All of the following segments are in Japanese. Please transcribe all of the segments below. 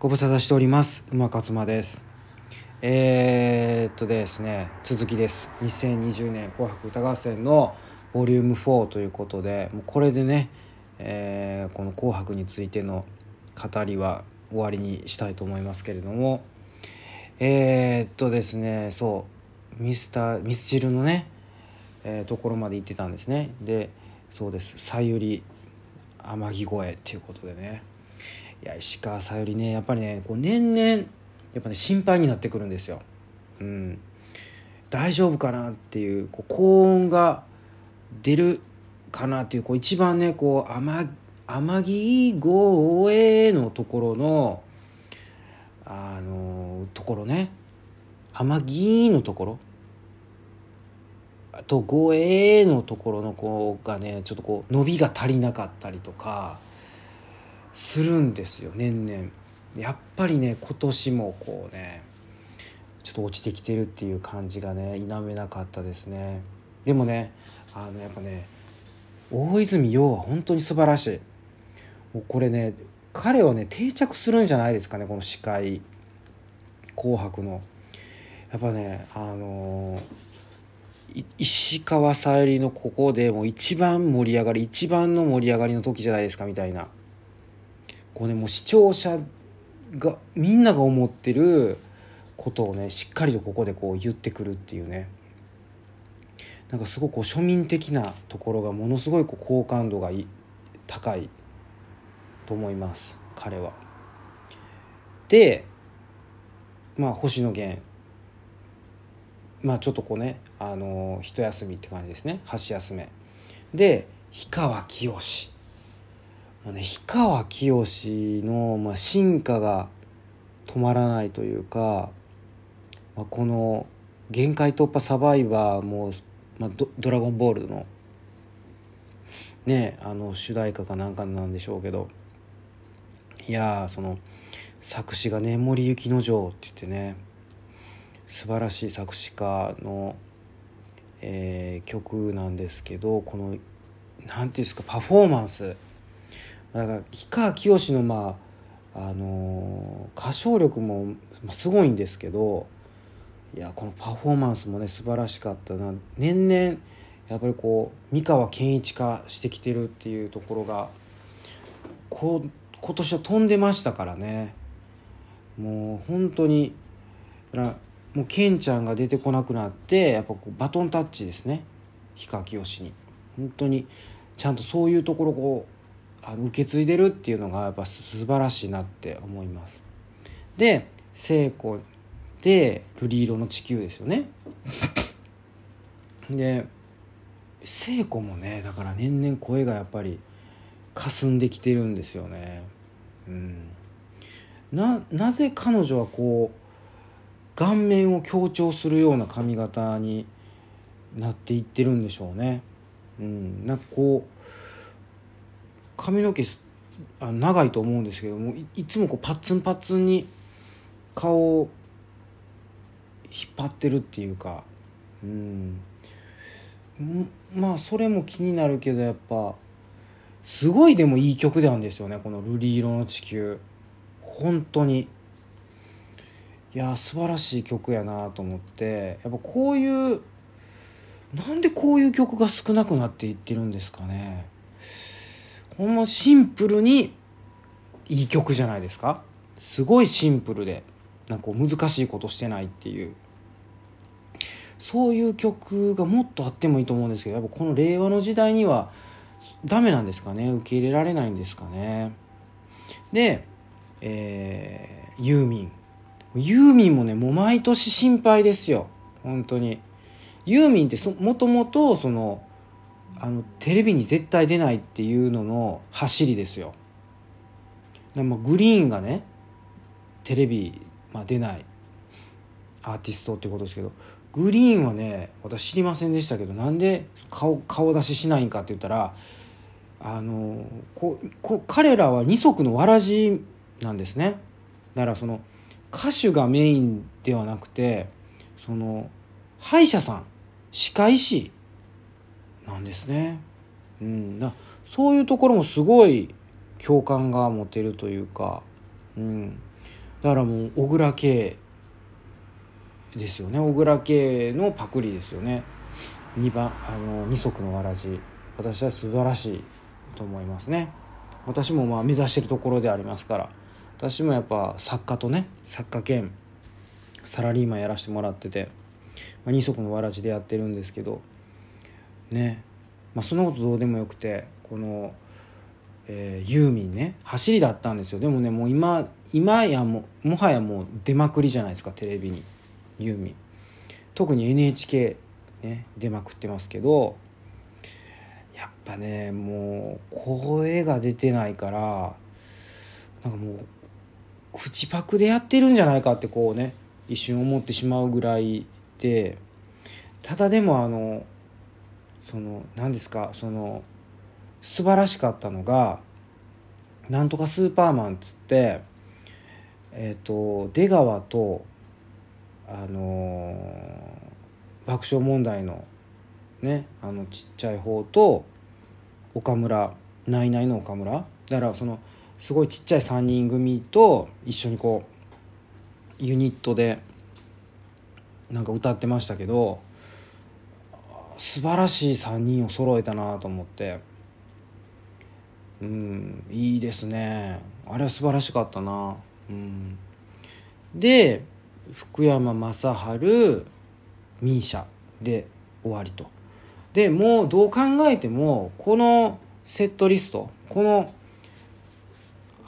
ご無沙汰しております。馬勝間です。えー、っとですね続きです。2020年紅白歌合戦のボリューム4ということでもうこれでね、えー、この「紅白」についての語りは終わりにしたいと思いますけれどもえー、っとですねそうミスターミスチルのね、えー、ところまで行ってたんですね。でそうです「さゆり天城越え」っていうことでね。いや石川さゆりねやっぱりねこう年々やっぱね心配になってくるんですよ。うん、大丈夫かなっていうこう高音が出るかなっていうこう一番ねこう天天城越えのところのあのところね天城のところあと護衛のところの子がねちょっとこう伸びが足りなかったりとかするんですよ年々。やっぱりね今年もこうねちょっと落ちてきてるっていう感じがね否めなかったですね。でもねあのやっぱね大泉洋は本当に素晴らしい。もうこれね彼はね定着するんじゃないですかねこの司会「紅白」の。やっぱねあのー、石川さゆりのここでもう一番盛り上がり一番の盛り上がりの時じゃないですかみたいな。こうねもう視聴者がみんなが思ってることをねしっかりとここでこう言ってくるっていうねなんかすごく庶民的なところがものすごいこう好感度が高いと思います彼は。でまあ星野源まあちょっとこうねあの一休みって感じですね箸休め。で氷川きよしもうね、氷川きよしの、まあ、進化が止まらないというか、まあ、この「限界突破サバイバーも」まあ、ド「ラゴンボール」のねあの主題歌かなんかなんでしょうけどいやその作詞がね森幸之丞って言ってね素晴らしい作詞家の、えー、曲なんですけどこの何て言うんですかパフォーマンス。だから氷川きよしのまああのー、歌唱力もすごいんですけどいやこのパフォーマンスもね素晴らしかったな。年々やっぱりこう三河健一化してきてるっていうところがこう今年は飛んでましたからね。もう本当にもうケンちゃんが出てこなくなってやっぱこうバトンタッチですね。氷川きよしに。本当にちゃんとそういうところこうあの受け継いでるっていうのがやっぱ素晴らしいなって思います。で聖子で瑠璃色の地球ですよね。で聖子もねだから年々声がやっぱり霞んできてるんですよね。うん。ななぜ彼女はこう顔面を強調するような髪型になっていってるんでしょうね。うん。なんかこう髪の毛あ長いと思うんですけどもいつもこうパッツンパッツンに顔を引っ張ってるっていうかうん。まあそれも気になるけどやっぱすごいでもいい曲なんですよねこの「瑠璃色の地球」本当に。いや素晴らしい曲やなと思って。やっぱこういうなんでこういう曲が少なくなっていってるんですかね。ほんまシンプルにいい曲じゃないですか。すごいシンプルでなんか難しいことしてないっていう。そういう曲がもっとあってもいいと思うんですけどやっぱこの令和の時代にはダメなんですかね。受け入れられないんですかね。で、えー、ユーミン。ユーミンもねもう毎年心配ですよ。本当に。ユーミンってもともとそのあのテレビに絶対出ないっていうのの走りですよ。でもグリーンがねテレビ、まあ、出ない。アーティストってことですけど。グリーンはね私知りませんでしたけどなんで顔顔出ししないんかって言ったらあのここ彼らは二足のわらじなんですね。だからその歌手がメインではなくてその歯医者さん。歯科医師。なんですね。うん、だそういうところもすごい共感が持てるというか、うん、だからもう小倉圭ですよね。小倉圭のパクリですよね。2番あの二足のわらじ。私は素晴らしいと思いますね。私もまあ目指してるところでありますから。私もやっぱ作家とね作家兼サラリーマンやらせてもらってて、まあ、二足のわらじでやってるんですけどね。まあそんなことどうでもよくてこの、えー、ユーミンね。走りだったんですよ。でもねもう今今やももはやもう出まくりじゃないですかテレビに。ユーミン。特に NHK ね出まくってますけどやっぱねもう声が出てないからなんかもう口パクでやってるんじゃないかってこうね一瞬思ってしまうぐらいでただでもあのその何ですかその素晴らしかったのが「なんとかスーパーマン」っつってえ、ー、と出川とあのー、爆笑問題のねあのちっちゃい方と岡村ナイナイの岡村だからそのすごいちっちゃい3人組と一緒にこうユニットでなんか歌ってましたけど素晴らしい3人を揃えたなと思って。うんいいですね。あれは素晴らしかったな。うん。で福山雅治 misia で終わりと。でもうどう考えてもこのセットリストこの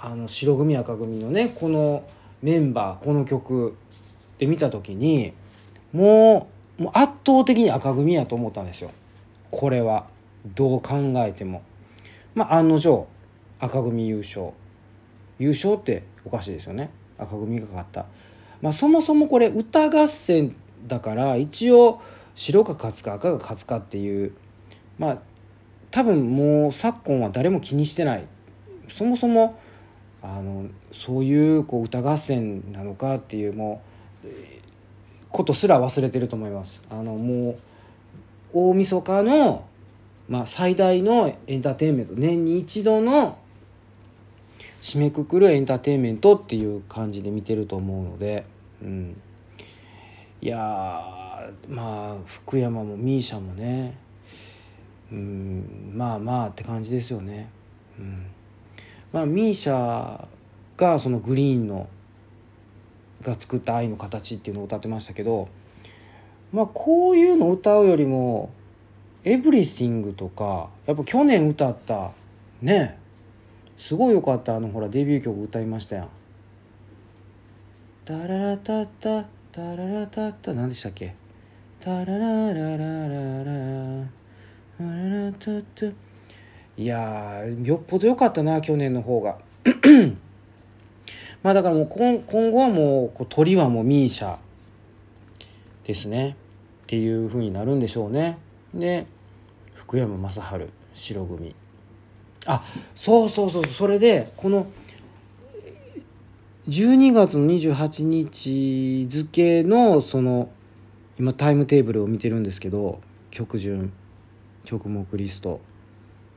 あの白組赤組のねこのメンバーこの曲で見た時にもうもう圧倒的に赤組やと思ったんですよ。これは。どう考えても。まあ案の定赤組優勝。優勝っておかしいですよね。赤組が勝った。まあそもそもこれ歌合戦だから一応白が勝つか赤が勝つかっていう。まあ多分もう昨今は誰も気にしてない。そもそもあのそういうこう歌合戦なのかっていうもうことすら忘れてると思います。あのもう大晦日の、まあ、最大のエンターテインメント年に一度の締めくくるエンターテインメントっていう感じで見てると思うので、うん、いやまあ福山も misia もねうんまあまあって感じですよね。うん、まあ misia がそのグリーンのが作った愛の形っていうのを歌ってましたけどまあこういうのを歌うよりも「エブリシング」とかやっぱ去年歌ったねすごいよかったあのほらデビュー曲歌いましたやん。タララタタタララタタ何でしたっけ？タララララララララタタ。いやよっぽど良かったな去年の方が。まあだからもう今今後はもうこう鳥はもう misia ですね。っていうふうになるんでしょうね。で福山雅治白組。あそうそうそうそれでこの12月の28日付のその今タイムテーブルを見てるんですけど曲順。曲目リスト。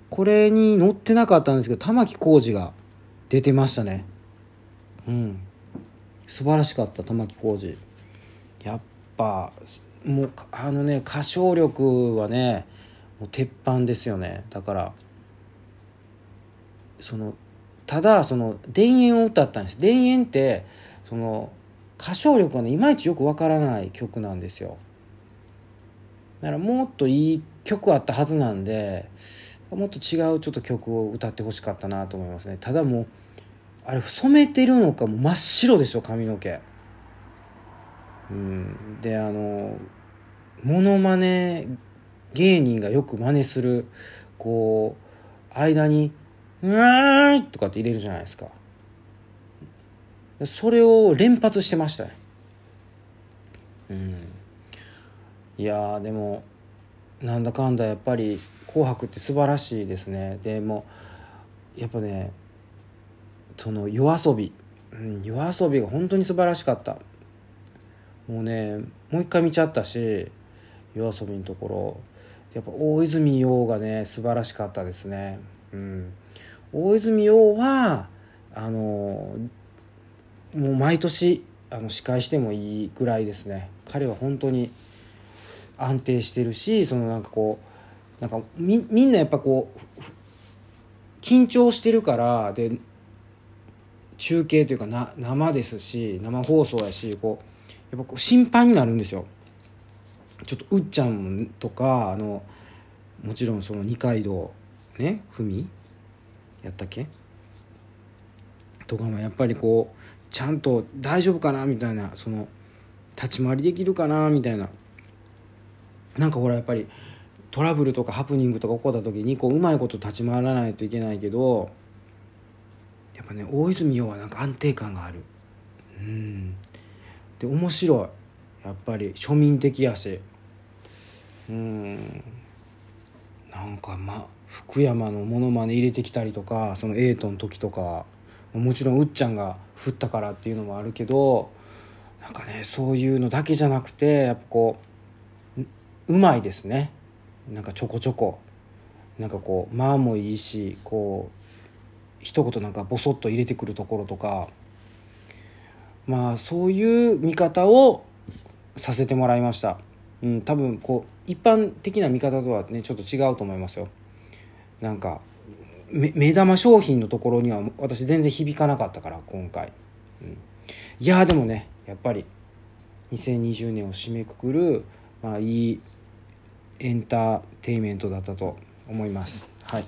これに載ってなかったんですけど玉置浩二が出てましたね。うん。素晴らしかった玉置浩二。やっぱもうあのね歌唱力はねもう鉄板ですよね。だからそのただその田園を歌ったんです。田園ってその歌唱力がねいまいちよくわからない曲なんですよ。だからもっといい曲あったはずなんでもっと違うちょっと曲を歌ってほしかったなと思いますね。ただもうあれ染めてるのかも真っ白でしょ髪の毛。うん。であのモノマネ芸人がよく真似するこう間に「うーん」とかって入れるじゃないですか。それを連発してましたね。うん。いやでもなんだかんだやっぱり「紅白」って素晴らしいですね。でもやっぱねその夜遊び、うん、夜遊びが本当に素晴らしかった。もうねもう一回見ちゃったし夜遊びのところ。やっぱ大泉洋がね素晴らしかったですね。うん。大泉洋はあのもう毎年あの司会してもいいぐらいですね。彼は本当に安定してるしそのなんかこうなんかみみんなやっぱこう緊張してるからで中継というかな生ですし生放送やしこうやっぱこう心配になるんですよ。ちょっとうっちゃんとかあのもちろんその二階堂ね文やったっけ？とかもやっぱりこうちゃんと大丈夫かな？みたいなその立ち回りできるかな？みたいな。なんかほらやっぱりトラブルとかハプニングとか起こった時にこううまいこと立ち回らないといけないけどやっぱね大泉洋はなんか安定感がある。うん。で面白い。やっぱり庶民的やし。うん。なんかま福山のものまね入れてきたりとかそのエイトの時とかもちろんうっちゃんが振ったからっていうのもあるけどなんかねそういうのだけじゃなくてやっぱこううまいですね。なんかちょこちょこ。なんかこう間もいいしこう一言なんかボソッと入れてくるところとかまあそういう見方をさせてもらいました、うん、多分こう一般的な見方とはねちょっと違うと思いますよ。なんか目玉商品のところには私全然響かなかったから今回、うん、いやでもねやっぱり2020年を締めくくる、まあ、いいエンターテインメントだったと思います。はい。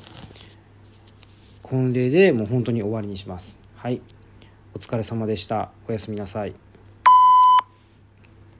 婚礼でもう本当に終わりにします。はい。お疲れ様でした。おやすみなさい。